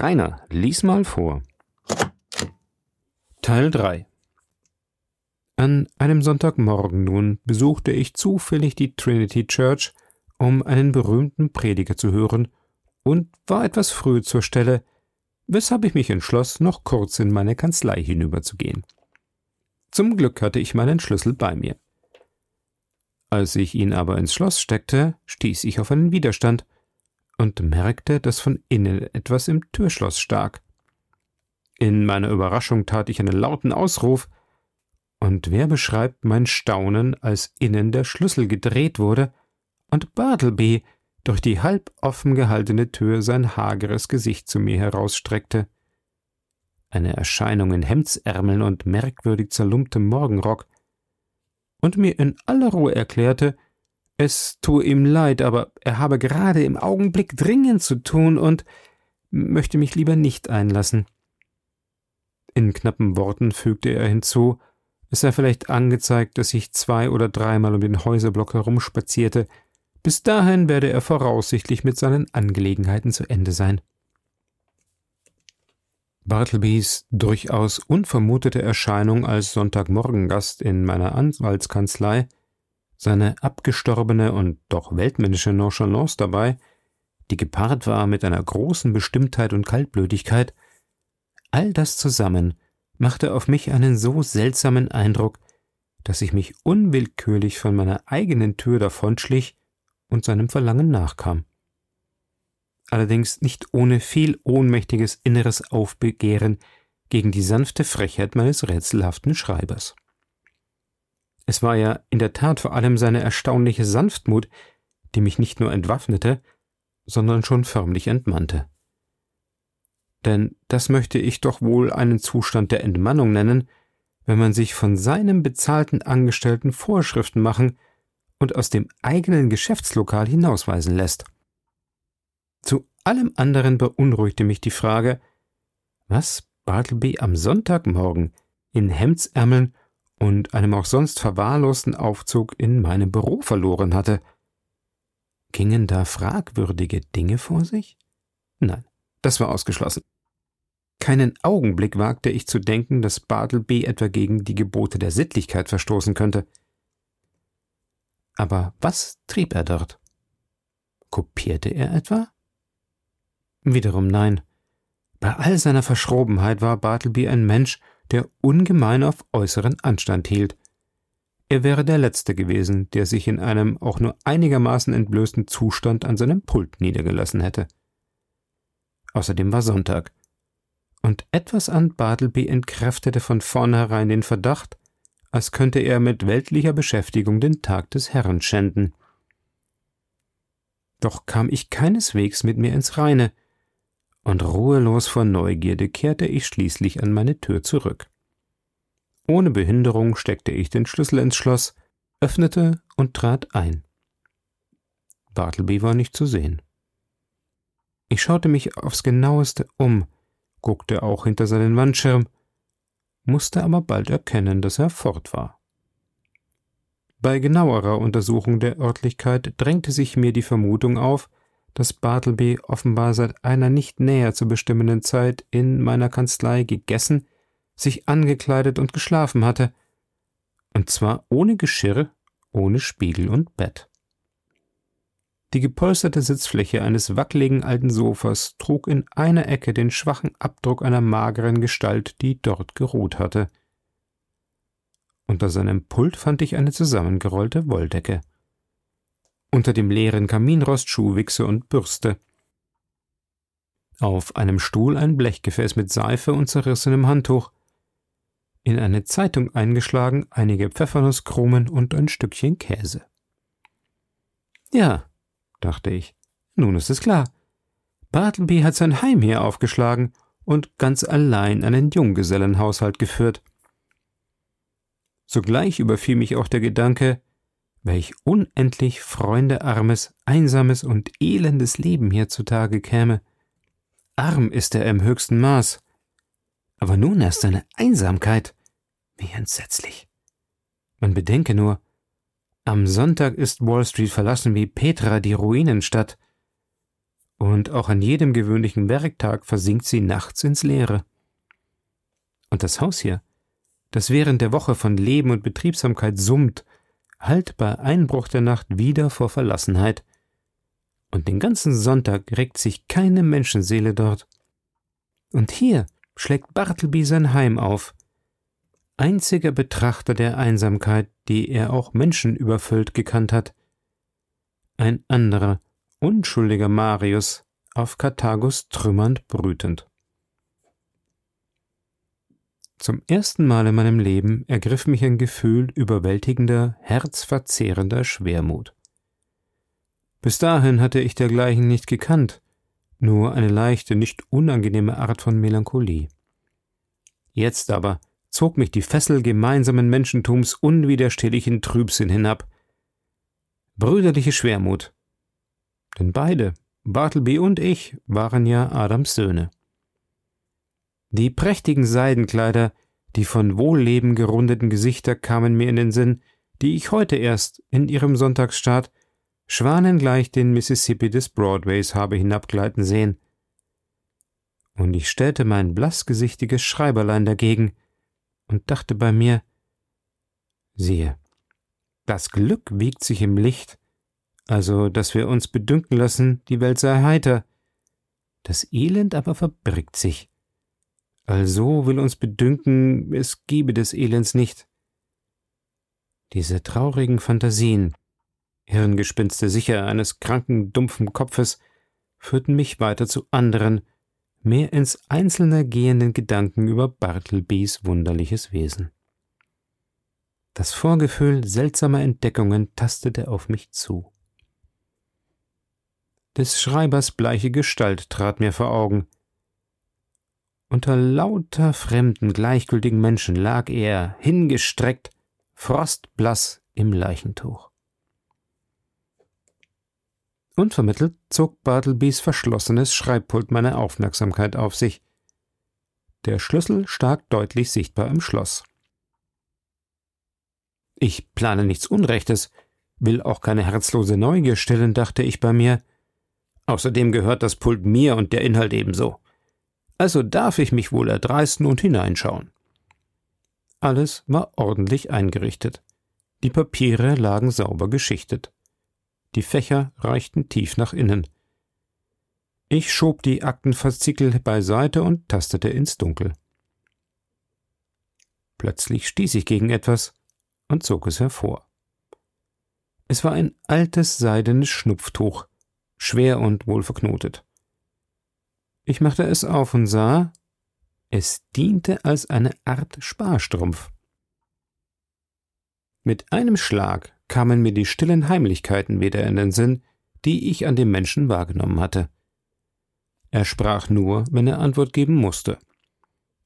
Rainer, lies mal vor. Teil 3 An einem Sonntagmorgen nun besuchte ich zufällig die Trinity Church, um einen berühmten Prediger zu hören, und war etwas früh zur Stelle, weshalb ich mich entschloss, noch kurz in meine Kanzlei hinüberzugehen. Zum Glück hatte ich meinen Schlüssel bei mir. Als ich ihn aber ins Schloss steckte, stieß ich auf einen Widerstand und merkte, dass von innen etwas im Türschloss stak. In meiner Überraschung tat ich einen lauten Ausruf, und wer beschreibt mein Staunen, als innen der Schlüssel gedreht wurde und Bartleby durch die halb offen gehaltene Tür sein hageres Gesicht zu mir herausstreckte. Eine Erscheinung in Hemdsärmeln und merkwürdig zerlumptem Morgenrock, und mir in aller Ruhe erklärte, es tue ihm leid, aber er habe gerade im Augenblick dringend zu tun und möchte mich lieber nicht einlassen. In knappen Worten fügte er hinzu, es sei vielleicht angezeigt, dass ich zwei oder dreimal um den Häuserblock herumspazierte. Bis dahin werde er voraussichtlich mit seinen Angelegenheiten zu Ende sein. Bartlebys durchaus unvermutete Erscheinung als Sonntagmorgengast in meiner Anwaltskanzlei seine abgestorbene und doch weltmännische Nonchalance dabei, die gepaart war mit einer großen Bestimmtheit und Kaltblütigkeit, all das zusammen machte auf mich einen so seltsamen Eindruck, dass ich mich unwillkürlich von meiner eigenen Tür davonschlich und seinem Verlangen nachkam. Allerdings nicht ohne viel ohnmächtiges inneres Aufbegehren gegen die sanfte Frechheit meines rätselhaften Schreibers. Es war ja in der Tat vor allem seine erstaunliche Sanftmut, die mich nicht nur entwaffnete, sondern schon förmlich entmannte. Denn das möchte ich doch wohl einen Zustand der Entmannung nennen, wenn man sich von seinem bezahlten Angestellten Vorschriften machen und aus dem eigenen Geschäftslokal hinausweisen lässt. Zu allem anderen beunruhigte mich die Frage, was Bartleby am Sonntagmorgen in Hemdsärmeln und einem auch sonst verwahrlosten Aufzug in meinem Büro verloren hatte. Gingen da fragwürdige Dinge vor sich? Nein, das war ausgeschlossen. Keinen Augenblick wagte ich zu denken, dass Bartleby etwa gegen die Gebote der Sittlichkeit verstoßen könnte. Aber was trieb er dort? Kopierte er etwa? Wiederum nein. Bei all seiner Verschrobenheit war Bartleby ein Mensch, der ungemein auf äußeren Anstand hielt. Er wäre der Letzte gewesen, der sich in einem auch nur einigermaßen entblößten Zustand an seinem Pult niedergelassen hätte. Außerdem war Sonntag, und etwas an Bartleby entkräftete von vornherein den Verdacht, als könnte er mit weltlicher Beschäftigung den Tag des Herrn schänden. Doch kam ich keineswegs mit mir ins Reine, und ruhelos vor Neugierde kehrte ich schließlich an meine Tür zurück. Ohne Behinderung steckte ich den Schlüssel ins Schloss, öffnete und trat ein. Bartleby war nicht zu sehen. Ich schaute mich aufs genaueste um, guckte auch hinter seinen Wandschirm, musste aber bald erkennen, dass er fort war. Bei genauerer Untersuchung der Örtlichkeit drängte sich mir die Vermutung auf, dass Bartleby offenbar seit einer nicht näher zu bestimmenden Zeit in meiner Kanzlei gegessen, sich angekleidet und geschlafen hatte, und zwar ohne Geschirr, ohne Spiegel und Bett. Die gepolsterte Sitzfläche eines wackeligen alten Sofas trug in einer Ecke den schwachen Abdruck einer mageren Gestalt, die dort geruht hatte. Unter seinem Pult fand ich eine zusammengerollte Wolldecke unter dem leeren Kaminrost Schuhwichse und Bürste. Auf einem Stuhl ein Blechgefäß mit Seife und zerrissenem Handtuch. In eine Zeitung eingeschlagen einige Pfeffernusskrumen und ein Stückchen Käse. Ja, dachte ich, nun ist es klar. Bartleby hat sein Heim hier aufgeschlagen und ganz allein einen Junggesellenhaushalt geführt. Sogleich überfiel mich auch der Gedanke, welch unendlich freundearmes, einsames und elendes Leben hier zutage käme. Arm ist er im höchsten Maß. Aber nun erst seine Einsamkeit. Wie entsetzlich. Man bedenke nur, am Sonntag ist Wall Street verlassen wie Petra die Ruinenstadt. Und und auch an jedem gewöhnlichen Werktag versinkt sie nachts ins Leere. Und das Haus hier, das während der Woche von Leben und Betriebsamkeit summt, hallt bei Einbruch der Nacht wieder vor Verlassenheit. Und den ganzen Sonntag regt sich keine Menschenseele dort. Und hier schlägt Bartleby sein Heim auf, einziger Betrachter der Einsamkeit, die er auch menschenüberfüllt gekannt hat. Ein anderer, unschuldiger Marius, auf Karthagos trümmernd brütend. Zum ersten Mal in meinem Leben ergriff mich ein Gefühl überwältigender, herzverzehrender Schwermut. Bis dahin hatte ich dergleichen nicht gekannt, nur eine leichte, nicht unangenehme Art von Melancholie. Jetzt aber zog mich die Fessel gemeinsamen Menschentums unwiderstehlich in Trübsinn hinab. Brüderliche Schwermut. Denn beide, Bartleby und ich, waren ja Adams Söhne. Die prächtigen Seidenkleider, die von Wohlleben gerundeten Gesichter kamen mir in den Sinn, die ich heute erst in ihrem Sonntagsstaat schwanengleich den Mississippi des Broadways habe hinabgleiten sehen. Und ich stellte mein blassgesichtiges Schreiberlein dagegen und dachte bei mir, siehe, das Glück wiegt sich im Licht, also dass wir uns bedünken lassen, die Welt sei heiter, das Elend aber verbirgt sich. Also will uns bedünken, es gebe des Elends nicht. Diese traurigen Fantasien, Hirngespinste sicher eines kranken, dumpfen Kopfes, führten mich weiter zu anderen, mehr ins Einzelne gehenden Gedanken über Bartlebys wunderliches Wesen. Das Vorgefühl seltsamer Entdeckungen tastete auf mich zu. Des Schreibers bleiche Gestalt trat mir vor Augen, unter lauter fremden, gleichgültigen Menschen lag er, hingestreckt, frostblass im Leichentuch. Unvermittelt zog Bartlebys verschlossenes Schreibpult meine Aufmerksamkeit auf sich. Der Schlüssel stak deutlich sichtbar im Schloss. Ich plane nichts Unrechtes, will auch keine herzlose Neugier stillen, dachte ich bei mir. Außerdem gehört das Pult mir und der Inhalt ebenso also darf ich mich wohl erdreisten und hineinschauen. Alles war ordentlich eingerichtet. Die Papiere lagen sauber geschichtet. Die Fächer reichten tief nach innen. Ich schob die Aktenfaszikel beiseite und tastete ins Dunkel. Plötzlich stieß ich gegen etwas und zog es hervor. Es war ein altes seidenes Schnupftuch, schwer und wohl verknotet. Ich machte es auf und sah, es diente als eine Art Sparstrumpf. Mit einem Schlag kamen mir die stillen Heimlichkeiten wieder in den Sinn, die ich an dem Menschen wahrgenommen hatte. Er sprach nur, wenn er Antwort geben musste.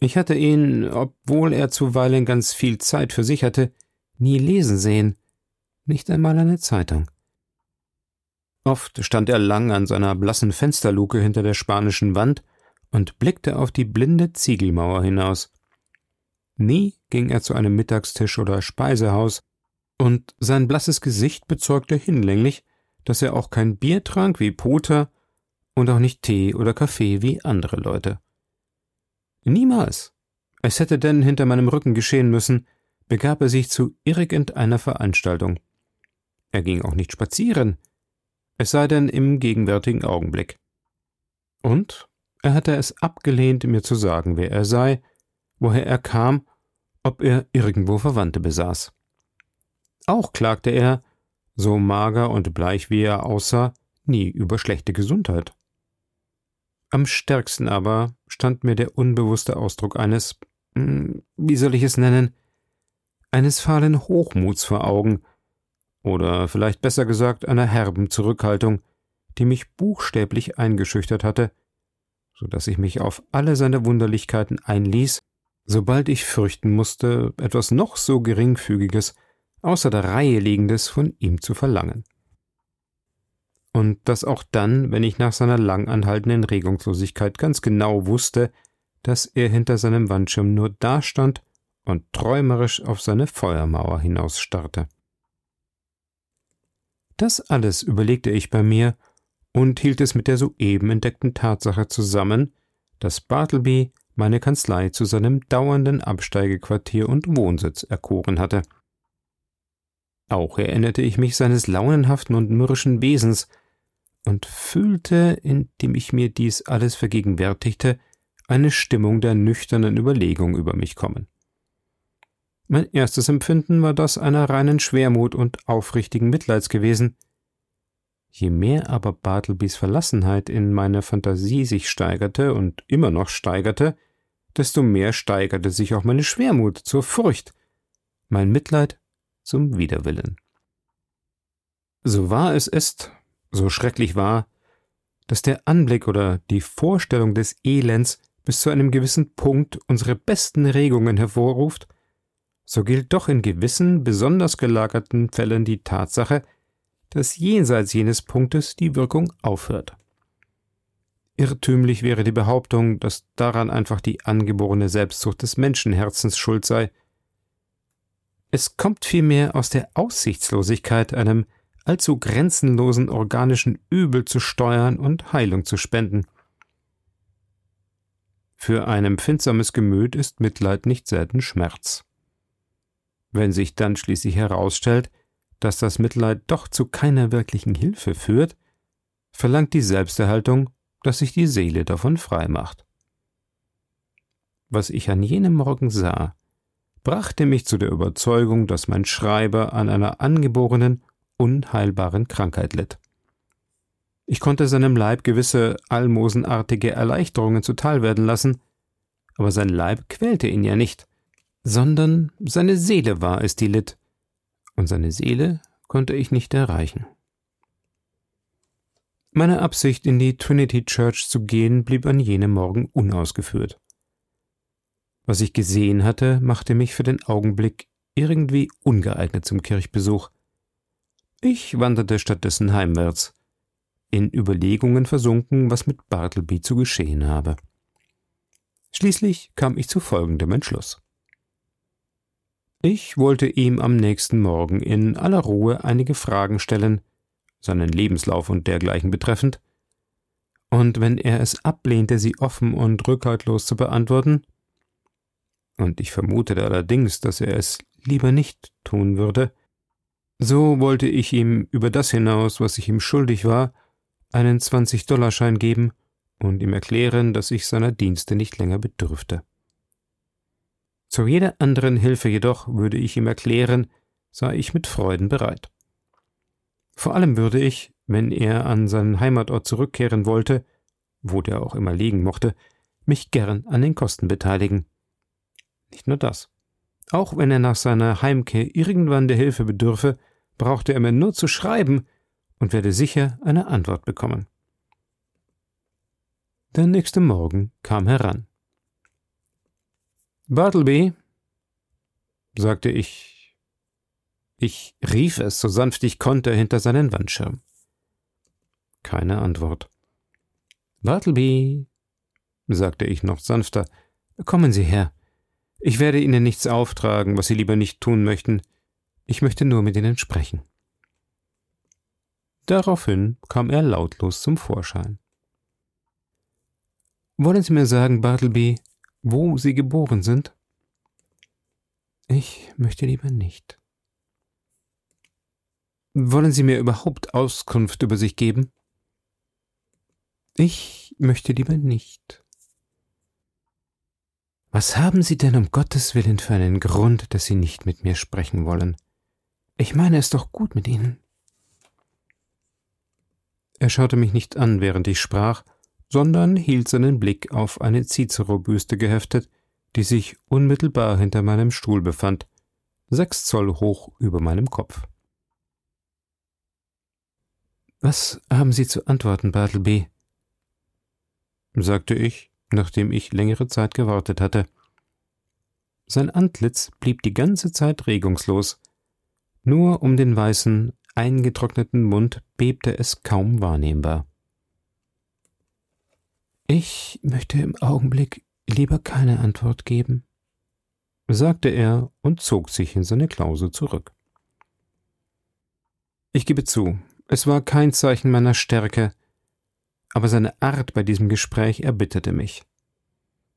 Ich hatte ihn, obwohl er zuweilen ganz viel Zeit für sich hatte, nie lesen sehen, nicht einmal eine Zeitung. Oft stand er lang an seiner blassen Fensterluke hinter der spanischen Wand und blickte auf die blinde Ziegelmauer hinaus. Nie ging er zu einem Mittagstisch oder Speisehaus, und sein blasses Gesicht bezeugte hinlänglich, dass er auch kein Bier trank wie Poter und auch nicht Tee oder Kaffee wie andere Leute. Niemals. Es hätte denn hinter meinem Rücken geschehen müssen, begab er sich zu irgendeiner Veranstaltung. Er ging auch nicht spazieren, es sei denn im gegenwärtigen Augenblick. Und er hatte es abgelehnt, mir zu sagen, wer er sei, woher er kam, ob er irgendwo Verwandte besaß. Auch klagte er, so mager und bleich wie er aussah, nie über schlechte Gesundheit. Am stärksten aber stand mir der unbewusste Ausdruck eines, hm, wie soll ich es nennen, eines fahlen Hochmuts vor Augen, oder vielleicht besser gesagt einer herben Zurückhaltung, die mich buchstäblich eingeschüchtert hatte, so dass ich mich auf alle seine Wunderlichkeiten einließ, sobald ich fürchten musste, etwas noch so geringfügiges, außer der Reihe liegendes von ihm zu verlangen. Und das auch dann, wenn ich nach seiner lang anhaltenden Regungslosigkeit ganz genau wusste, dass er hinter seinem Wandschirm nur dastand und träumerisch auf seine Feuermauer hinausstarrte. Das alles überlegte ich bei mir und hielt es mit der soeben entdeckten Tatsache zusammen, dass Bartleby meine Kanzlei zu seinem dauernden Absteigequartier und Wohnsitz erkoren hatte. Auch erinnerte ich mich seines launenhaften und mürrischen Wesens und fühlte, indem ich mir dies alles vergegenwärtigte, eine Stimmung der nüchternen Überlegung über mich kommen. Mein erstes Empfinden war das einer reinen Schwermut und aufrichtigen Mitleids gewesen. Je mehr aber Bartlebys Verlassenheit in meiner Fantasie sich steigerte und immer noch steigerte, desto mehr steigerte sich auch meine Schwermut zur Furcht, mein Mitleid zum Widerwillen. So wahr es ist, so schrecklich war, dass der Anblick oder die Vorstellung des Elends bis zu einem gewissen Punkt unsere besten Regungen hervorruft, so gilt doch in gewissen, besonders gelagerten Fällen die Tatsache, dass jenseits jenes Punktes die Wirkung aufhört. Irrtümlich wäre die Behauptung, dass daran einfach die angeborene Selbstzucht des Menschenherzens schuld sei. Es kommt vielmehr aus der Aussichtslosigkeit, einem allzu grenzenlosen organischen Übel zu steuern und Heilung zu spenden. Für ein empfindsames Gemüt ist Mitleid nicht selten Schmerz. Wenn sich dann schließlich herausstellt, dass das Mitleid doch zu keiner wirklichen Hilfe führt, verlangt die Selbsterhaltung, dass sich die Seele davon frei macht. Was ich an jenem Morgen sah, brachte mich zu der Überzeugung, dass mein Schreiber an einer angeborenen, unheilbaren Krankheit litt. Ich konnte seinem Leib gewisse almosenartige Erleichterungen zuteil werden lassen, aber sein Leib quälte ihn ja nicht sondern seine Seele war es, die litt, und seine Seele konnte ich nicht erreichen. Meine Absicht, in die Trinity Church zu gehen, blieb an jenem Morgen unausgeführt. Was ich gesehen hatte, machte mich für den Augenblick irgendwie ungeeignet zum Kirchbesuch. Ich wanderte stattdessen heimwärts, in Überlegungen versunken, was mit Bartleby zu geschehen habe. Schließlich kam ich zu folgendem Entschluss. Ich wollte ihm am nächsten Morgen in aller Ruhe einige Fragen stellen, seinen Lebenslauf und dergleichen betreffend, und wenn er es ablehnte, sie offen und rückhaltlos zu beantworten, und ich vermutete allerdings, dass er es lieber nicht tun würde, so wollte ich ihm über das hinaus, was ich ihm schuldig war, einen Zwanzig-Dollarschein geben und ihm erklären, dass ich seiner Dienste nicht länger bedürfte. Zu jeder anderen Hilfe jedoch würde ich ihm erklären, sei ich mit Freuden bereit. Vor allem würde ich, wenn er an seinen Heimatort zurückkehren wollte, wo der auch immer liegen mochte, mich gern an den Kosten beteiligen. Nicht nur das. Auch wenn er nach seiner Heimkehr irgendwann der Hilfe bedürfe, brauchte er mir nur zu schreiben und werde sicher eine Antwort bekommen. Der nächste Morgen kam heran. Bartleby, sagte ich. Ich rief es, so sanft ich konnte, hinter seinen Wandschirm. Keine Antwort. Bartleby, sagte ich noch sanfter, kommen Sie her. Ich werde Ihnen nichts auftragen, was Sie lieber nicht tun möchten. Ich möchte nur mit Ihnen sprechen. Daraufhin kam er lautlos zum Vorschein. Wollen Sie mir sagen, Bartleby, wo Sie geboren sind? Ich möchte lieber nicht. Wollen Sie mir überhaupt Auskunft über sich geben? Ich möchte lieber nicht. Was haben Sie denn um Gottes willen für einen Grund, dass Sie nicht mit mir sprechen wollen? Ich meine es doch gut mit Ihnen. Er schaute mich nicht an, während ich sprach, sondern hielt seinen Blick auf eine Cicero-Büste geheftet, die sich unmittelbar hinter meinem Stuhl befand, sechs Zoll hoch über meinem Kopf. Was haben Sie zu antworten, Bartleby? sagte ich, nachdem ich längere Zeit gewartet hatte. Sein Antlitz blieb die ganze Zeit regungslos, nur um den weißen, eingetrockneten Mund bebte es kaum wahrnehmbar. Ich möchte im Augenblick lieber keine Antwort geben, sagte er und zog sich in seine Klause zurück. Ich gebe zu, es war kein Zeichen meiner Stärke, aber seine Art bei diesem Gespräch erbitterte mich.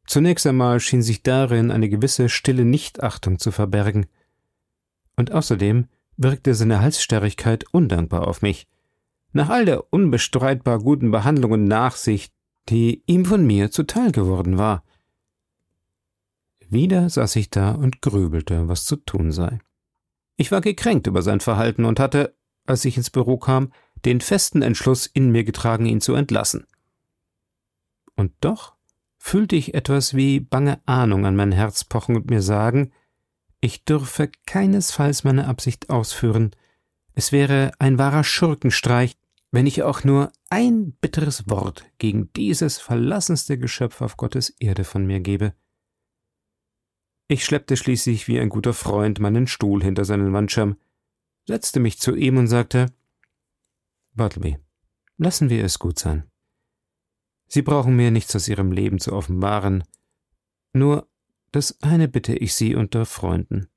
Zunächst einmal schien sich darin eine gewisse stille Nichtachtung zu verbergen, und außerdem wirkte seine Halsstarrigkeit undankbar auf mich. Nach all der unbestreitbar guten Behandlung und Nachsicht, die ihm von mir zuteil geworden war. Wieder saß ich da und grübelte, was zu tun sei. Ich war gekränkt über sein Verhalten und hatte, als ich ins Büro kam, den festen Entschluss in mir getragen, ihn zu entlassen. Und doch fühlte ich etwas wie bange Ahnung an mein Herz pochen und mir sagen, ich dürfe keinesfalls meine Absicht ausführen. Es wäre ein wahrer Schurkenstreich, wenn ich auch nur ein bitteres Wort gegen dieses verlassenste Geschöpf auf Gottes Erde von mir gebe. Ich schleppte schließlich wie ein guter Freund meinen Stuhl hinter seinen Wandschirm, setzte mich zu ihm und sagte Bartleby, lassen wir es gut sein. Sie brauchen mir nichts aus Ihrem Leben zu offenbaren, nur das eine bitte ich Sie unter Freunden.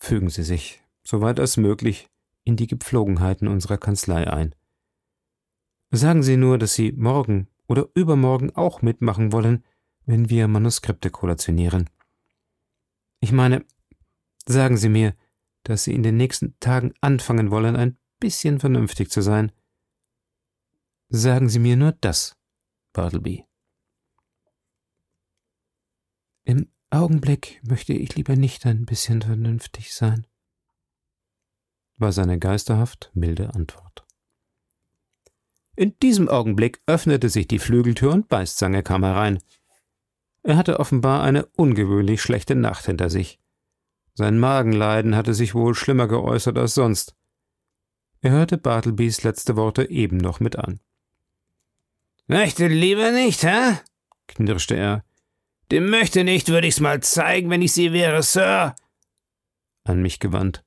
Fügen Sie sich, soweit als möglich, in die Gepflogenheiten unserer Kanzlei ein. Sagen Sie nur, dass Sie morgen oder übermorgen auch mitmachen wollen, wenn wir Manuskripte kollationieren. Ich meine, sagen Sie mir, dass Sie in den nächsten Tagen anfangen wollen, ein bisschen vernünftig zu sein. Sagen Sie mir nur das, Bartleby. Im Augenblick möchte ich lieber nicht ein bisschen vernünftig sein, war seine geisterhaft milde Antwort. In diesem Augenblick öffnete sich die Flügeltür und Beißzange kam herein. Er hatte offenbar eine ungewöhnlich schlechte Nacht hinter sich. Sein Magenleiden hatte sich wohl schlimmer geäußert als sonst. Er hörte Bartlebys letzte Worte eben noch mit an. Möchte lieber nicht, hä? knirschte er. Dem möchte nicht, würde ich's mal zeigen, wenn ich sie wäre, Sir. An mich gewandt.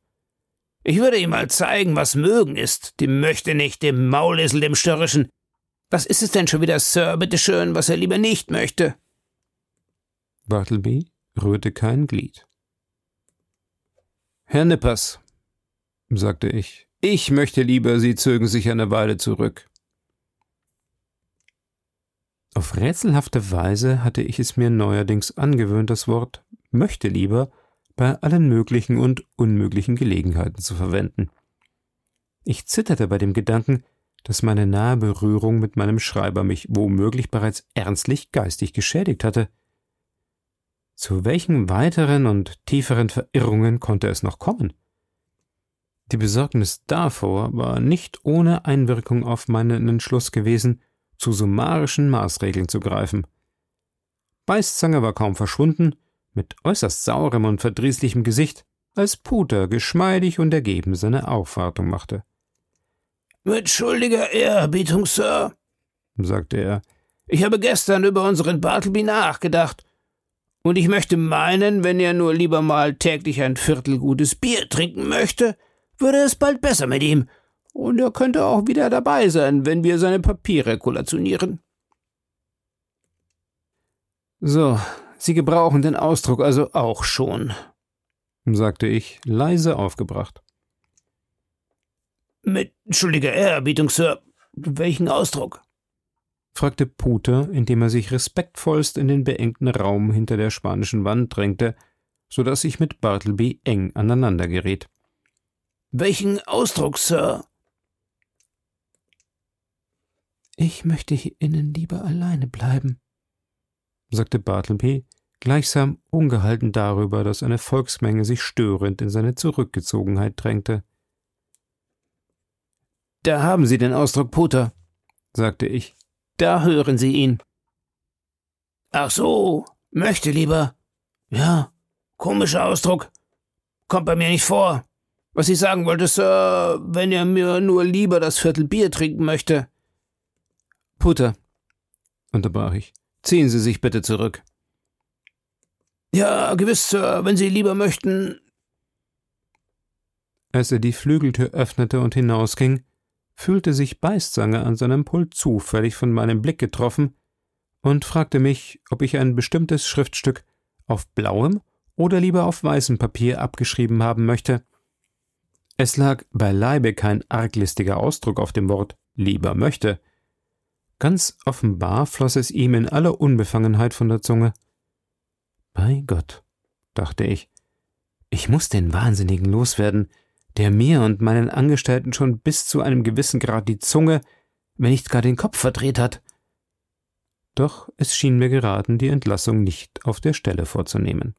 Ich würde ihm mal zeigen, was mögen ist, dem möchte nicht, dem Maulesel, dem Störrischen. Was ist es denn schon wieder, Sir, bitteschön, was er lieber nicht möchte? Bartleby rührte kein Glied. Herr Nippers, sagte ich, ich möchte lieber, Sie zögen sich eine Weile zurück. Auf rätselhafte Weise hatte ich es mir neuerdings angewöhnt, das Wort möchte lieber bei allen möglichen und unmöglichen Gelegenheiten zu verwenden. Ich zitterte bei dem Gedanken, dass meine nahe Berührung mit meinem Schreiber mich womöglich bereits ernstlich geistig geschädigt hatte. Zu welchen weiteren und tieferen Verirrungen konnte es noch kommen? Die Besorgnis davor war nicht ohne Einwirkung auf meinen Entschluss gewesen, zu summarischen Maßregeln zu greifen. Beißzange war kaum verschwunden, mit äußerst saurem und verdrießlichem Gesicht, als Puter geschmeidig und ergeben seine Aufwartung machte. Mit schuldiger Ehrerbietung, Sir, sagte er, ich habe gestern über unseren Bartleby nachgedacht, und ich möchte meinen, wenn er nur lieber mal täglich ein Viertel gutes Bier trinken möchte, würde es bald besser mit ihm, und er könnte auch wieder dabei sein, wenn wir seine Papiere kollationieren. So, Sie gebrauchen den Ausdruck also auch schon, sagte ich, leise aufgebracht. Mit schuldiger Ehrerbietung, Sir. Welchen Ausdruck? fragte Puter, indem er sich respektvollst in den beengten Raum hinter der spanischen Wand drängte, so dass ich mit Bartleby eng aneinander geriet. Welchen Ausdruck, Sir? Ich möchte hier innen lieber alleine bleiben, sagte Bartleby, gleichsam ungehalten darüber, dass eine Volksmenge sich störend in seine Zurückgezogenheit drängte. Da haben Sie den Ausdruck Puter, sagte ich. Da hören Sie ihn. Ach so, möchte lieber. Ja, komischer Ausdruck. Kommt bei mir nicht vor. Was ich sagen wollte, Sir, wenn er mir nur lieber das Viertel Bier trinken möchte. Putter, unterbrach ich, ziehen Sie sich bitte zurück. Ja, gewiss, Sir, wenn Sie lieber möchten. Als er die Flügeltür öffnete und hinausging, fühlte sich Beißzange an seinem Pult zufällig von meinem Blick getroffen und fragte mich, ob ich ein bestimmtes Schriftstück auf blauem oder lieber auf weißem Papier abgeschrieben haben möchte. Es lag beileibe kein arglistiger Ausdruck auf dem Wort lieber möchte, Ganz offenbar floss es ihm in aller Unbefangenheit von der Zunge. Bei Gott, dachte ich, ich muss den Wahnsinnigen loswerden, der mir und meinen Angestellten schon bis zu einem gewissen Grad die Zunge, wenn nicht gar den Kopf verdreht hat. Doch es schien mir geraten, die Entlassung nicht auf der Stelle vorzunehmen.